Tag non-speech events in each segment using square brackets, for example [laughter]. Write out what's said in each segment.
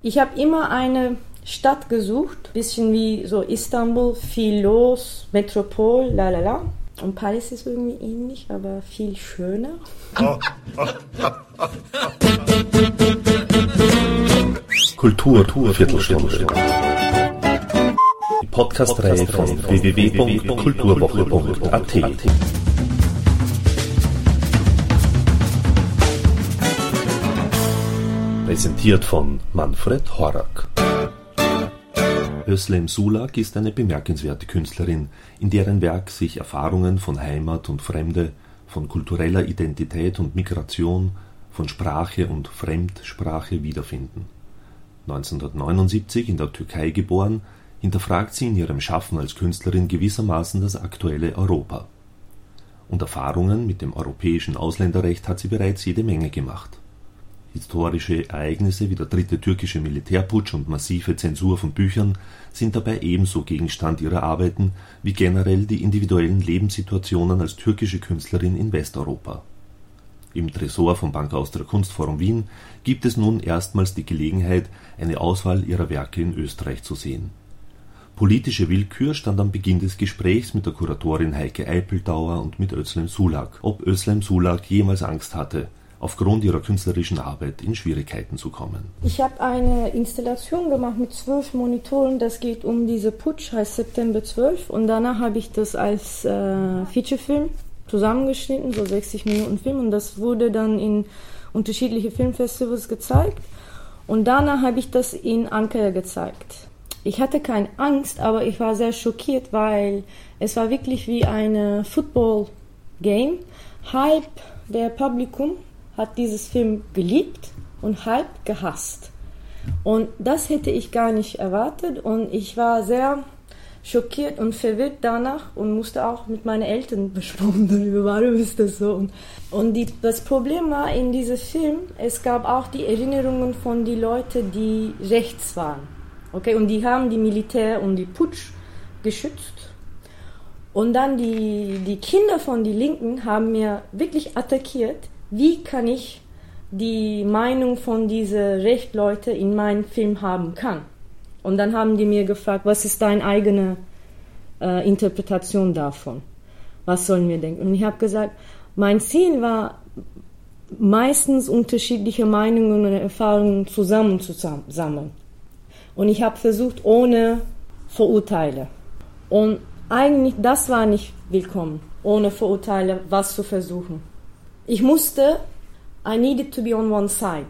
Ich habe immer eine Stadt gesucht, bisschen wie so Istanbul, viel los, Metropol, la la la. Und Paris ist irgendwie ähnlich, aber viel schöner. Kultur, Kultur Viertelstunde. Die Podcast-Reihe von www.kulturwoche.at. Präsentiert von Manfred Horak. Özlem Sulak ist eine bemerkenswerte Künstlerin, in deren Werk sich Erfahrungen von Heimat und Fremde, von kultureller Identität und Migration, von Sprache und Fremdsprache wiederfinden. 1979 in der Türkei geboren, hinterfragt sie in ihrem Schaffen als Künstlerin gewissermaßen das aktuelle Europa. Und Erfahrungen mit dem europäischen Ausländerrecht hat sie bereits jede Menge gemacht Historische Ereignisse wie der dritte türkische Militärputsch und massive Zensur von Büchern sind dabei ebenso Gegenstand ihrer Arbeiten wie generell die individuellen Lebenssituationen als türkische Künstlerin in Westeuropa. Im Tresor vom Bank Austria Kunstforum Wien gibt es nun erstmals die Gelegenheit, eine Auswahl ihrer Werke in Österreich zu sehen. Politische Willkür stand am Beginn des Gesprächs mit der Kuratorin Heike Eipeltauer und mit Özlem Sulak, ob Özlem Sulak jemals Angst hatte aufgrund ihrer künstlerischen Arbeit in Schwierigkeiten zu kommen. Ich habe eine Installation gemacht mit zwölf Monitoren. Das geht um diese Putsch, heißt September 12. Und danach habe ich das als äh, Featurefilm zusammengeschnitten, so 60 Minuten Film. Und das wurde dann in unterschiedliche Filmfestivals gezeigt. Und danach habe ich das in Ankara gezeigt. Ich hatte keine Angst, aber ich war sehr schockiert, weil es war wirklich wie eine Football-Game. Halb der Publikum hat dieses Film geliebt und halb gehasst. Und das hätte ich gar nicht erwartet und ich war sehr schockiert und verwirrt danach und musste auch mit meinen Eltern [laughs] besprochen darüber, warum ist das so. Und, und die, das Problem war in diesem Film, es gab auch die Erinnerungen von den Leuten, die rechts waren. Okay, und die haben die Militär und die Putsch geschützt. Und dann die, die Kinder von den Linken haben mir wirklich attackiert, wie kann ich die Meinung von diesen Rechtleuten in meinem Film haben kann. Und dann haben die mir gefragt, was ist deine eigene äh, Interpretation davon? Was sollen wir denken? Und ich habe gesagt, mein Ziel war, meistens unterschiedliche Meinungen und Erfahrungen zusammenzusammeln. Und ich habe versucht, ohne Vorurteile. Und eigentlich, das war nicht willkommen, ohne Vorurteile was zu versuchen. Ich musste, I needed to be on one side.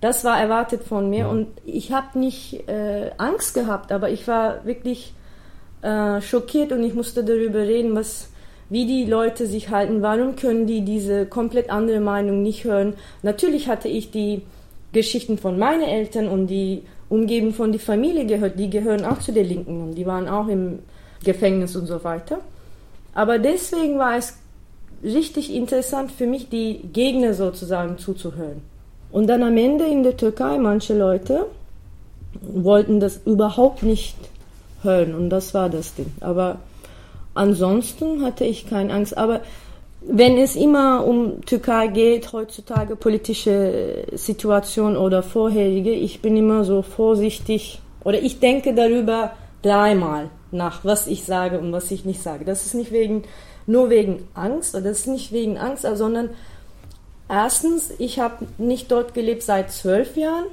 Das war erwartet von mir ja. und ich habe nicht äh, Angst gehabt, aber ich war wirklich äh, schockiert und ich musste darüber reden, was, wie die Leute sich halten, warum können die diese komplett andere Meinung nicht hören. Natürlich hatte ich die Geschichten von meinen Eltern und die Umgebung von der Familie gehört, die gehören auch zu der Linken und die waren auch im Gefängnis und so weiter. Aber deswegen war es richtig interessant für mich, die Gegner sozusagen zuzuhören. Und dann am Ende in der Türkei, manche Leute wollten das überhaupt nicht hören und das war das Ding. Aber ansonsten hatte ich keine Angst. Aber wenn es immer um Türkei geht, heutzutage politische Situation oder vorherige, ich bin immer so vorsichtig oder ich denke darüber dreimal nach, was ich sage und was ich nicht sage. Das ist nicht wegen nur wegen Angst, oder das ist nicht wegen Angst, sondern erstens, ich habe nicht dort gelebt seit zwölf Jahren.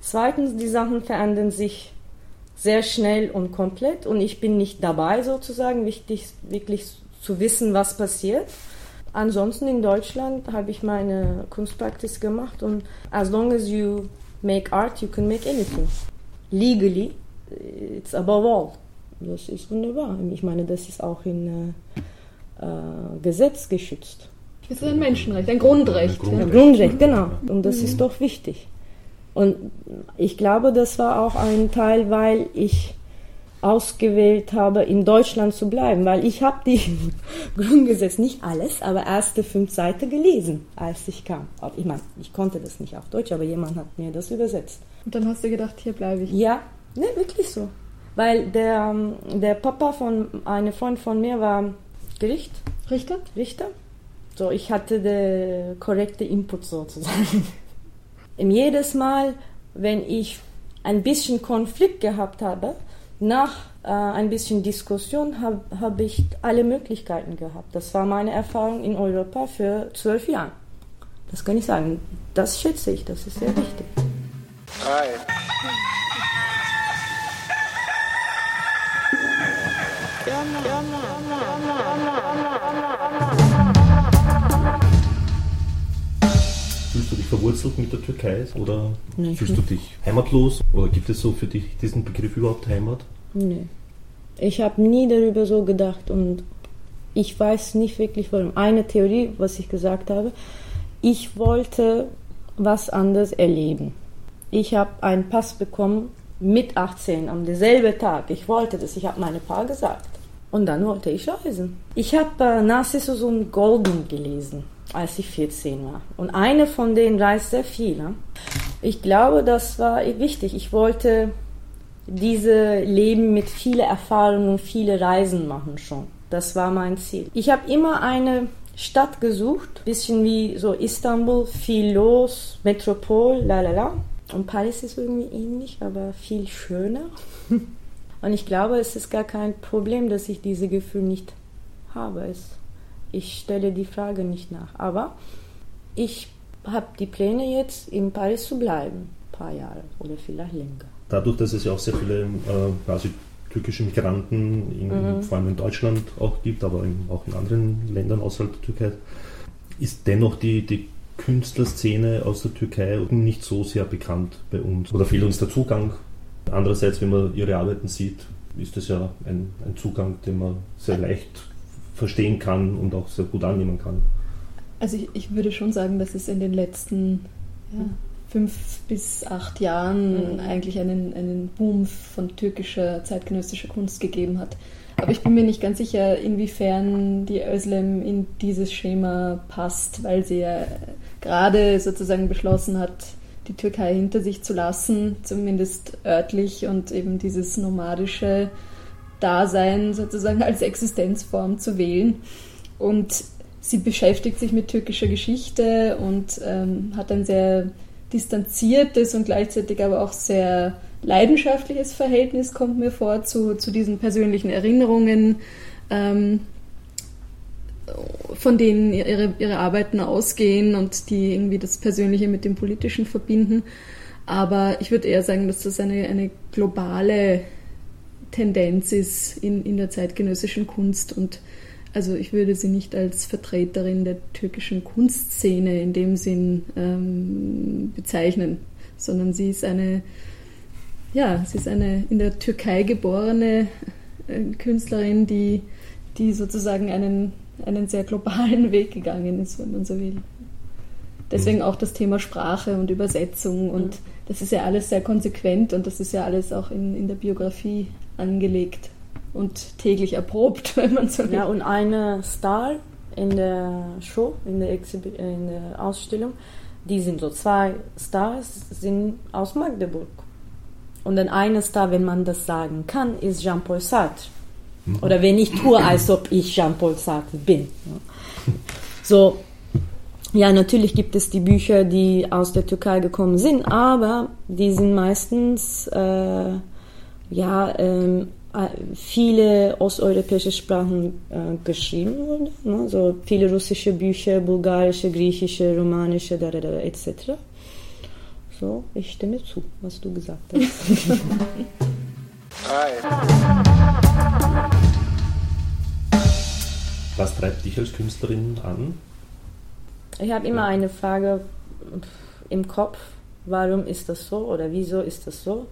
Zweitens, die Sachen verändern sich sehr schnell und komplett und ich bin nicht dabei sozusagen, wichtig wirklich zu wissen, was passiert. Ansonsten in Deutschland habe ich meine Kunstpraxis gemacht und as long as you make art, you can make anything. Legally, it's above all. Das ist wunderbar. Ich meine, das ist auch in äh, Gesetz geschützt. Das ist ein Menschenrecht, ein Grundrecht. Ein Grundrecht, Grundrecht genau. Und das mhm. ist doch wichtig. Und ich glaube, das war auch ein Teil, weil ich ausgewählt habe, in Deutschland zu bleiben, weil ich habe die [laughs] Grundgesetz nicht alles, aber erste fünf Seiten gelesen, als ich kam. Ich meine, ich konnte das nicht auf Deutsch, aber jemand hat mir das übersetzt. Und dann hast du gedacht, hier bleibe ich. Ja, ne, wirklich so. Weil der, der Papa von einem Freund von mir war Gericht. Richter? Richter. So, ich hatte den korrekten Input sozusagen. [laughs] jedes Mal, wenn ich ein bisschen Konflikt gehabt habe, nach äh, ein bisschen Diskussion habe hab ich alle Möglichkeiten gehabt. Das war meine Erfahrung in Europa für zwölf Jahre. Das kann ich sagen. Das schätze ich, das ist sehr wichtig. Hi. Verwurzelt mit der Türkei oder nee, fühlst du dich heimatlos oder gibt es so für dich diesen Begriff überhaupt Heimat? Nee. Ich habe nie darüber so gedacht und ich weiß nicht wirklich warum. Eine Theorie, was ich gesagt habe, ich wollte was anderes erleben. Ich habe einen Pass bekommen mit 18 am selben Tag. Ich wollte das, ich habe meine Paar gesagt. Und dann wollte ich reisen. Ich habe äh, Narcissus und Golden gelesen, als ich 14 war. Und eine von denen reist sehr viel. Ne? Ich glaube, das war wichtig. Ich wollte diese Leben mit vielen Erfahrungen und viele Reisen machen schon. Das war mein Ziel. Ich habe immer eine Stadt gesucht, bisschen wie so Istanbul, viel los, Metropol, la la la. Und Paris ist irgendwie ähnlich, aber viel schöner. [laughs] Und ich glaube, es ist gar kein Problem, dass ich diese Gefühl nicht habe. Es, ich stelle die Frage nicht nach. Aber ich habe die Pläne jetzt in Paris zu bleiben, ein paar Jahre oder vielleicht länger dadurch, dass es ja auch sehr viele äh, quasi türkische Migranten, in, mhm. vor allem in Deutschland auch gibt, aber in, auch in anderen Ländern außerhalb der Türkei, ist dennoch die, die Künstlerszene aus der Türkei nicht so sehr bekannt bei uns. Oder fehlt uns der Zugang. Andererseits, wenn man ihre Arbeiten sieht, ist das ja ein, ein Zugang, den man sehr leicht verstehen kann und auch sehr gut annehmen kann. Also ich, ich würde schon sagen, dass es in den letzten ja, fünf bis acht Jahren mhm. eigentlich einen, einen Boom von türkischer zeitgenössischer Kunst gegeben hat. Aber ich bin mir nicht ganz sicher, inwiefern die Özlem in dieses Schema passt, weil sie ja gerade sozusagen beschlossen hat, die Türkei hinter sich zu lassen, zumindest örtlich und eben dieses nomadische Dasein sozusagen als Existenzform zu wählen. Und sie beschäftigt sich mit türkischer Geschichte und ähm, hat ein sehr distanziertes und gleichzeitig aber auch sehr leidenschaftliches Verhältnis kommt mir vor zu, zu diesen persönlichen Erinnerungen, ähm, von denen ihre, ihre Arbeiten ausgehen und die irgendwie das Persönliche mit dem Politischen verbinden. Aber ich würde eher sagen, dass das eine, eine globale Tendenz ist in, in der zeitgenössischen Kunst und also ich würde sie nicht als Vertreterin der türkischen Kunstszene in dem Sinn ähm, bezeichnen, sondern sie ist eine, ja, sie ist eine in der Türkei geborene äh, Künstlerin, die, die sozusagen einen, einen sehr globalen [laughs] Weg gegangen ist, wenn man so will. Deswegen auch das Thema Sprache und Übersetzung und das ist ja alles sehr konsequent und das ist ja alles auch in, in der Biografie angelegt und täglich erprobt, [laughs] wenn man so will. Ja, und eine Star in der Show, in der, Exhib in der Ausstellung, die sind so zwei Stars, sind aus Magdeburg. Und dann eine Star, wenn man das sagen kann, ist Jean-Paul Sartre. Mhm. Oder wenn ich tue, [clears throat] als ob ich Jean-Paul Sartre bin. So, ja, natürlich gibt es die Bücher, die aus der Türkei gekommen sind, aber die sind meistens äh, ja ähm, äh, viele osteuropäische Sprachen äh, geschrieben wurden. Ne? So viele russische Bücher, bulgarische, griechische, romanische, da, da, da, etc. So, ich stimme zu, was du gesagt hast. was treibt dich als Künstlerin an? Ich habe immer eine Frage im Kopf, warum ist das so oder wieso ist das so?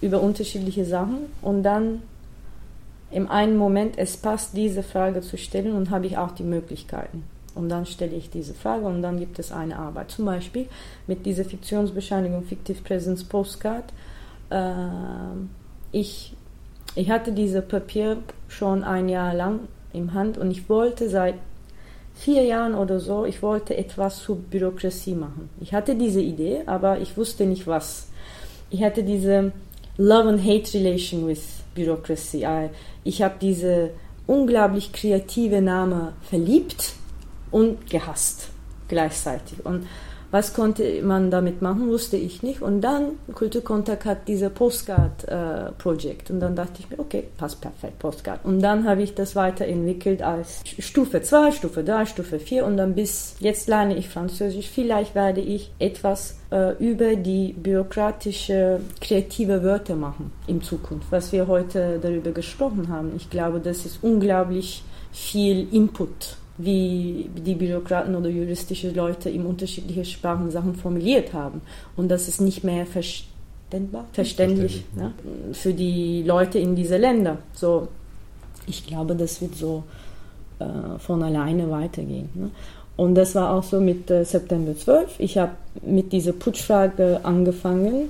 Über unterschiedliche Sachen und dann im einen Moment es passt, diese Frage zu stellen und habe ich auch die Möglichkeiten. Und dann stelle ich diese Frage und dann gibt es eine Arbeit. Zum Beispiel mit dieser Fiktionsbescheinigung Fictive Presence Postcard. Äh, ich, ich hatte dieses Papier schon ein Jahr lang im Hand und ich wollte seit vier Jahren oder so, ich wollte etwas zur Bürokratie machen. Ich hatte diese Idee, aber ich wusste nicht was. Ich hatte diese Love and Hate Relation with Bureaucracy. Ich habe diese unglaublich kreative Name verliebt und gehasst gleichzeitig. Und Was konnte man damit machen, wusste ich nicht. Und dann, Kulturkontakt hat diese Postcard-Projekt. Äh, und dann dachte ich mir, okay, passt perfekt, Postcard. Und dann habe ich das weiterentwickelt als Stufe 2, Stufe 3, Stufe 4. Und dann bis jetzt lerne ich Französisch. Vielleicht werde ich etwas äh, über die bürokratische, kreative Wörter machen in Zukunft, was wir heute darüber gesprochen haben. Ich glaube, das ist unglaublich viel Input wie die Bürokraten oder juristische Leute in unterschiedliche Sprachen Sachen formuliert haben. Und das ist nicht mehr verständbar, verständlich ja, für die Leute in diese Länder. So, ich glaube, das wird so äh, von alleine weitergehen. Ne? Und das war auch so mit äh, September 12. Ich habe mit dieser Putschfrage angefangen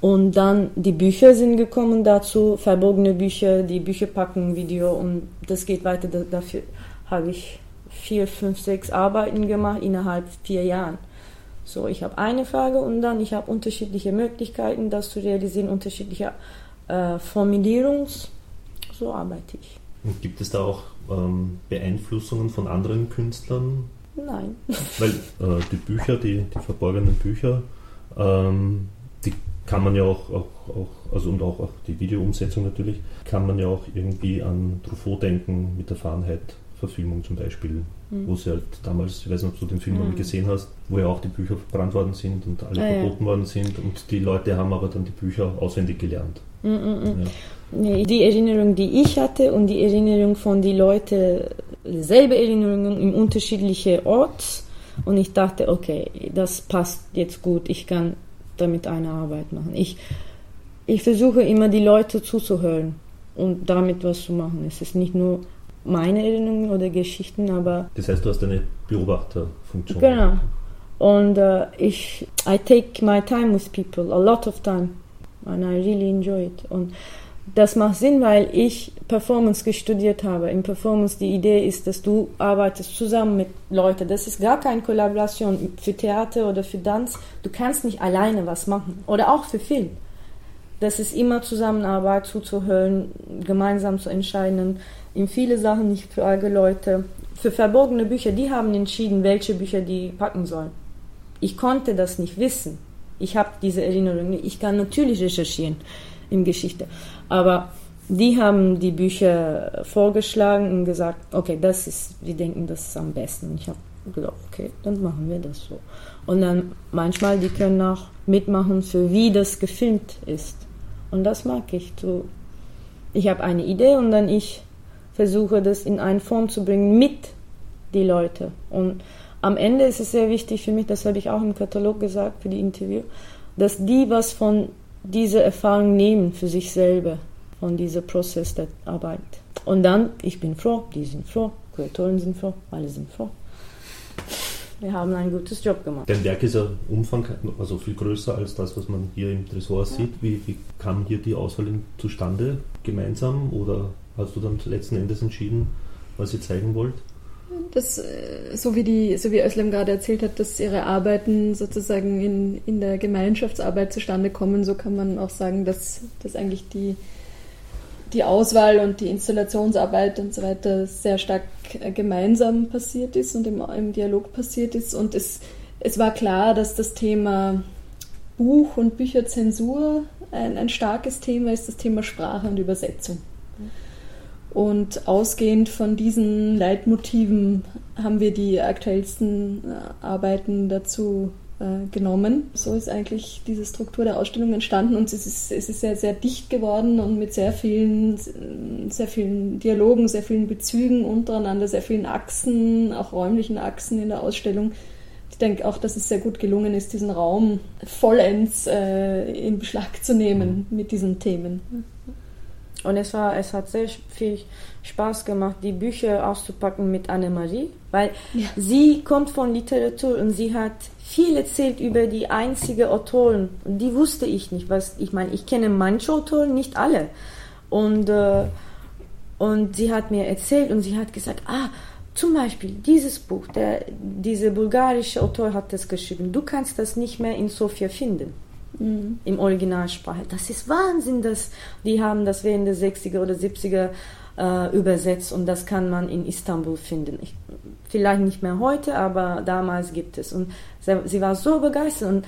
und dann die Bücher sind gekommen dazu, verborgene Bücher, die Bücher packen, Video und das geht weiter. Dafür habe ich vier, fünf, sechs Arbeiten gemacht innerhalb vier Jahren. So, ich habe eine Frage und dann ich habe unterschiedliche Möglichkeiten, das zu realisieren, unterschiedliche äh, Formulierungs. So arbeite ich. Und gibt es da auch ähm, Beeinflussungen von anderen Künstlern? Nein. [laughs] Weil äh, die Bücher, die, die verborgenen Bücher, ähm, die kann man ja auch, auch, auch, also und auch, auch die Videoumsetzung natürlich, kann man ja auch irgendwie an Truffaut denken mit der Fahrenheit Verfilmung zum Beispiel, mhm. wo sie halt damals, ich weiß nicht, ob du den Film mhm. gesehen hast, wo ja auch die Bücher verbrannt worden sind und alle ah, verboten ja. worden sind und die Leute haben aber dann die Bücher auswendig gelernt. Mhm, ja. Die Erinnerung, die ich hatte und die Erinnerung von den Leuten, selbe Erinnerungen in unterschiedliche Orts und ich dachte, okay, das passt jetzt gut, ich kann damit eine Arbeit machen. Ich, ich versuche immer die Leute zuzuhören und damit was zu machen. Es ist nicht nur meine Erinnerungen oder Geschichten, aber. Das heißt, du hast eine Beobachterfunktion. Genau. Und uh, ich, I take my time with people, a lot of time, and I really enjoy it. Und das macht Sinn, weil ich Performance studiert habe. In Performance die Idee ist, dass du arbeitest zusammen mit Leuten. Das ist gar keine Kollaboration für Theater oder für Tanz. Du kannst nicht alleine was machen. Oder auch für Film. Das ist immer Zusammenarbeit, zuzuhören, gemeinsam zu entscheiden in viele Sachen nicht für alle Leute. Für verborgene Bücher, die haben entschieden, welche Bücher die packen sollen. Ich konnte das nicht wissen. Ich habe diese Erinnerung nicht. Ich kann natürlich recherchieren in Geschichte, aber die haben die Bücher vorgeschlagen und gesagt, okay, das ist, wir denken, das ist am besten. Ich habe gedacht, okay, dann machen wir das so. Und dann manchmal, die können auch mitmachen, für wie das gefilmt ist. Und das mag ich. So, ich habe eine Idee und dann ich versuche das in eine Form zu bringen mit die Leute. Und am Ende ist es sehr wichtig für mich, das habe ich auch im Katalog gesagt für die Interview, dass die was von dieser Erfahrung nehmen für sich selber, von diesem Prozess der Arbeit. Und dann, ich bin froh, die sind froh, Kuratoren sind froh, alle sind froh. Wir haben einen gutes Job gemacht. Dein Werk ist ja Umfang, also viel größer als das, was man hier im Tresor ja. sieht. Wie, wie kam hier die Auswahl zustande? Gemeinsam oder hast du dann letzten Endes entschieden, was ihr zeigen wollt? Das, äh, so wie die, so wie Özlem gerade erzählt hat, dass ihre Arbeiten sozusagen in, in der Gemeinschaftsarbeit zustande kommen, so kann man auch sagen, dass, dass eigentlich die, die Auswahl und die Installationsarbeit und so weiter sehr stark äh, gemeinsam passiert ist und im, im Dialog passiert ist. Und es, es war klar, dass das Thema Buch- und Bücherzensur ein, ein starkes Thema ist, das Thema Sprache und Übersetzung. Und ausgehend von diesen Leitmotiven haben wir die aktuellsten äh, Arbeiten dazu genommen. So ist eigentlich diese Struktur der Ausstellung entstanden und es ist, es ist sehr, sehr dicht geworden und mit sehr vielen, sehr vielen Dialogen, sehr vielen Bezügen untereinander, sehr vielen Achsen, auch räumlichen Achsen in der Ausstellung. Ich denke auch, dass es sehr gut gelungen ist, diesen Raum vollends äh, in Beschlag zu nehmen mit diesen Themen. Und es, war, es hat sehr viel Spaß gemacht, die Bücher auszupacken mit Annemarie, weil ja. sie kommt von Literatur und sie hat viel erzählt über die einzige Autoren. Die wusste ich nicht. Was, ich meine, ich kenne manche Autoren, nicht alle. Und, äh, und sie hat mir erzählt und sie hat gesagt, ah, zum Beispiel dieses Buch, der, dieser bulgarische Autor hat das geschrieben. Du kannst das nicht mehr in Sofia finden mhm. im Originalsprache. Das ist Wahnsinn, dass die haben das während der 60er oder 70er äh, übersetzt und das kann man in Istanbul finden. Ich, Vielleicht nicht mehr heute, aber damals gibt es. Und sie war so begeistert. Und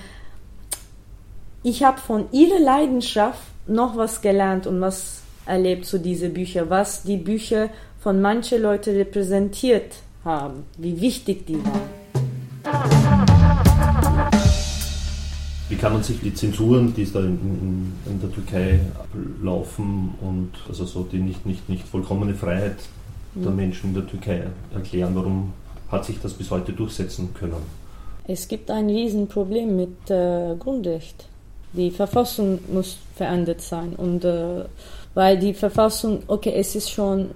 ich habe von ihrer Leidenschaft noch was gelernt und was erlebt zu diesen Büchern, was die Bücher von manchen Leuten repräsentiert haben, wie wichtig die waren. Kann man sich die Zensuren, die es da in, in, in, der Türkei laufen und also so die nicht, nicht, nicht vollkommene Freiheit der Menschen in der Türkei erklären? Warum hat sich das bis heute durchsetzen können? Es gibt ein Riesenproblem mit äh, Grundrecht. Die Verfassung muss verändert sein und äh, weil die Verfassung, okay, es ist schon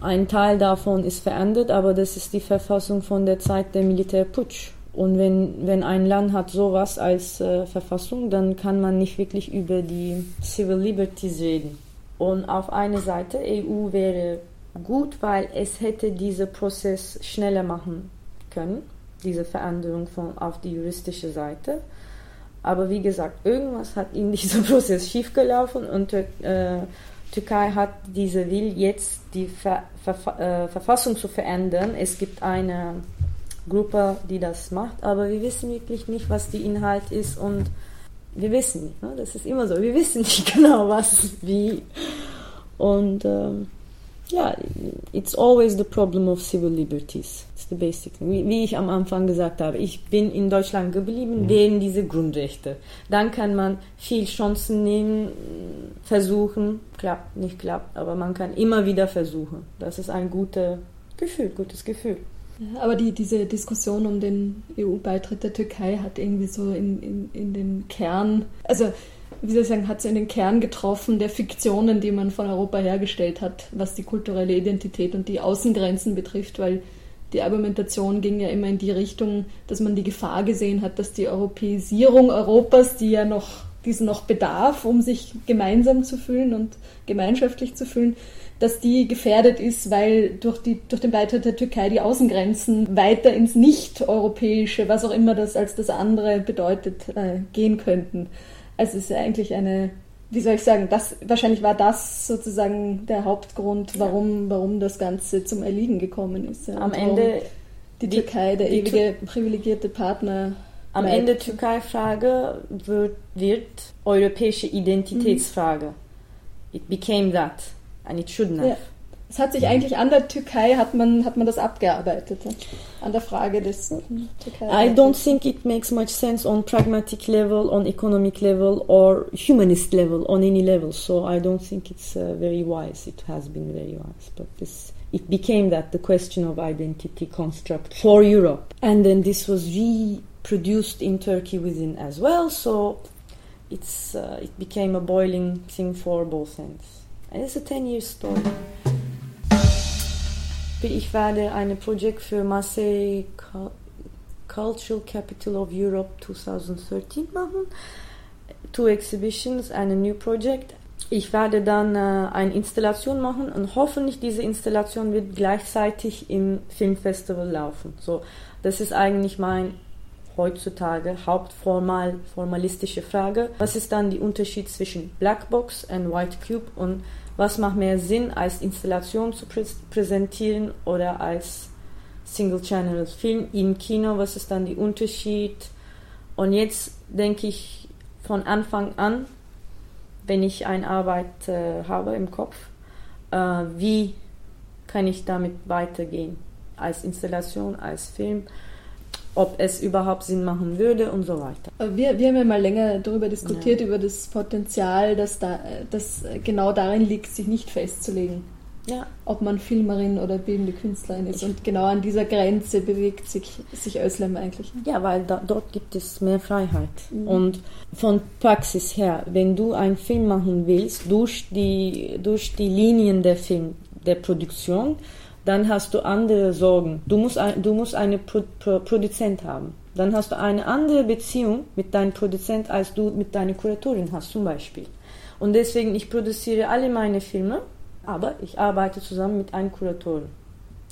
ein Teil davon ist verändert, aber das ist die Verfassung von der Zeit der Militärputsch. Und wenn, wenn ein Land hat sowas als äh, Verfassung, dann kann man nicht wirklich über die Civil Liberties reden. Und auf einer Seite, EU wäre gut, weil es hätte diesen Prozess schneller machen können, diese Veränderung von, auf die juristische Seite. Aber wie gesagt, irgendwas hat in [laughs] diesem Prozess schiefgelaufen und äh, Türkei hat diese Will jetzt die Ver Ver äh, Verfassung zu verändern. Es gibt eine Gruppe, die das macht, aber wir wissen wirklich nicht, was die Inhalt ist und wir wissen nicht. Ne? Das ist immer so. Wir wissen nicht [laughs] genau, was, wie. Und ähm, ja, it's always the problem of civil liberties. It's the basic thing. Wie, wie ich am Anfang gesagt habe, ich bin in Deutschland geblieben mhm. wegen dieser Grundrechte. Dann kann man viel Chancen nehmen, versuchen, klappt, nicht klappt, aber man kann immer wieder versuchen. Das ist ein gutes Gefühl, gutes Gefühl. Aber die, diese Diskussion um den EU-Beitritt der Türkei hat irgendwie so in, in, in den Kern, also wie soll ich sagen, hat sie in den Kern getroffen der Fiktionen, die man von Europa hergestellt hat, was die kulturelle Identität und die Außengrenzen betrifft, weil die Argumentation ging ja immer in die Richtung, dass man die Gefahr gesehen hat, dass die Europäisierung Europas, die ja noch diesen noch bedarf, um sich gemeinsam zu fühlen und gemeinschaftlich zu fühlen, dass die gefährdet ist, weil durch, die, durch den Beitritt der Türkei die Außengrenzen weiter ins Nicht-Europäische, was auch immer das als das andere bedeutet, äh, gehen könnten. Also es ist ja eigentlich eine, wie soll ich sagen, das, wahrscheinlich war das sozusagen der Hauptgrund, warum, warum das Ganze zum Erliegen gekommen ist. Ja. Am Ende die, Türkei, der die ewige privilegierte Partner. Am bleibt. Ende Türkei-Frage wird, wird europäische Identitätsfrage. Mhm. It became that and it shouldn't have. Ja. Es hat sich eigentlich an der Türkei hat man hat man das abgearbeitet an der Frage des Türkei. I don't think it makes much sense on pragmatic level, on economic level, or humanist level, on any level. So I don't think it's uh, very wise. It has been very wise, but this it became that the question of identity construct for Europe, and then this was reproduced in Turkey within as well. So it's uh, it became a boiling thing for both ends. And it's a ten year story. Ich werde ein Projekt für Marseille Cultural Capital of Europe 2013 machen. Two Exhibitions, eine New Project. Ich werde dann äh, eine Installation machen und hoffentlich diese Installation wird gleichzeitig im Filmfestival laufen. So, das ist eigentlich mein heutzutage hauptformal formalistische Frage. Was ist dann der Unterschied zwischen Blackbox und White Cube und was macht mehr Sinn, als Installation zu prä präsentieren oder als Single-Channel-Film im Kino? Was ist dann der Unterschied? Und jetzt denke ich von Anfang an, wenn ich eine Arbeit äh, habe im Kopf, äh, wie kann ich damit weitergehen? Als Installation, als Film ob es überhaupt Sinn machen würde und so weiter. Wir, wir haben ja mal länger darüber diskutiert, ja. über das Potenzial, das, da, das genau darin liegt, sich nicht festzulegen. Ja. Ob man Filmerin oder bildende Künstlerin ist. Und genau an dieser Grenze bewegt sich, sich Özlem eigentlich. Ja, weil da, dort gibt es mehr Freiheit. Mhm. Und von Praxis her, wenn du einen Film machen willst, durch die, durch die Linien der Film, der Produktion, dann hast du andere Sorgen. Du musst, ein, du musst einen Pro, Pro, Produzent haben. Dann hast du eine andere Beziehung mit deinem Produzent, als du mit deiner Kuratorin hast, zum Beispiel. Und deswegen, ich produziere alle meine Filme, aber ich arbeite zusammen mit einem Kuratoren.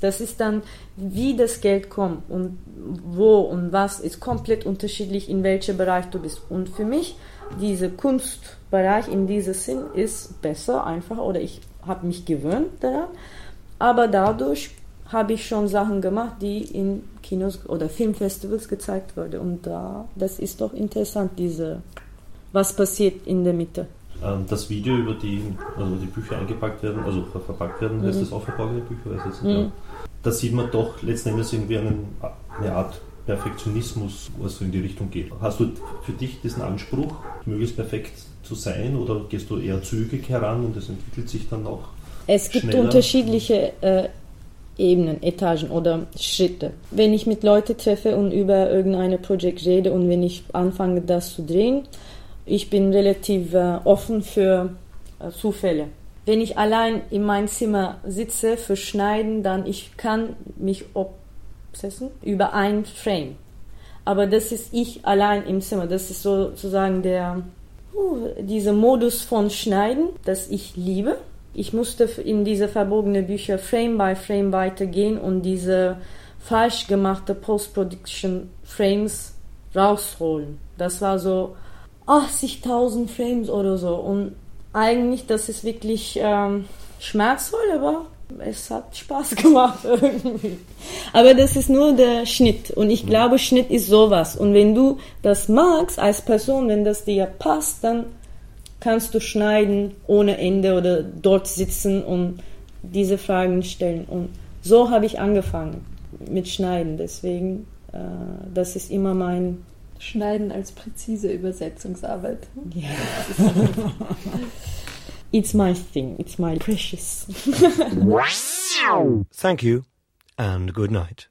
Das ist dann, wie das Geld kommt und wo und was, ist komplett unterschiedlich, in welchem Bereich du bist. Und für mich, dieser Kunstbereich in diesem Sinn ist besser, einfacher oder ich habe mich gewöhnt daran aber dadurch habe ich schon Sachen gemacht, die in Kinos oder Filmfestivals gezeigt wurden. Und da, das ist doch interessant, diese, was passiert in der Mitte. Ähm, das Video, über die, also die Bücher eingepackt werden, also verpackt werden, heißt mhm. das auch verborgene Bücher? Weiß jetzt nicht, mhm. Da sieht man doch letzten Endes irgendwie einen, eine Art Perfektionismus, was so in die Richtung geht. Hast du für dich diesen Anspruch, möglichst perfekt zu sein oder gehst du eher zügig heran und es entwickelt sich dann auch? Es gibt schneller? unterschiedliche äh, Ebenen, Etagen oder Schritte. Wenn ich mit Leuten treffe und über irgendein Projekt rede und wenn ich anfange, das zu drehen, ich bin relativ äh, offen für äh, Zufälle. Wenn ich allein in meinem Zimmer sitze für Schneiden, dann ich kann mich obsessen über ein Frame. Aber das ist ich allein im Zimmer. Das ist sozusagen der uh, dieser Modus von Schneiden, das ich liebe ich musste in diese verbogenen Bücher Frame by Frame weitergehen und diese falsch gemachte Post-Production Frames rausholen. Das war so 80.000 Frames oder so und eigentlich, das ist wirklich ähm, schmerzvoll, aber es hat Spaß [laughs] gemacht irgendwie. Aber das ist nur der Schnitt und ich glaube, Schnitt ist sowas und wenn du das magst als Person, wenn das dir passt, dann kannst du schneiden ohne Ende oder dort sitzen und diese Fragen stellen. Und so habe ich angefangen mit Schneiden. Deswegen, äh, das ist immer mein. Schneiden als präzise Übersetzungsarbeit. Ja. [laughs] it's my thing. It's my precious. Thank you and good night.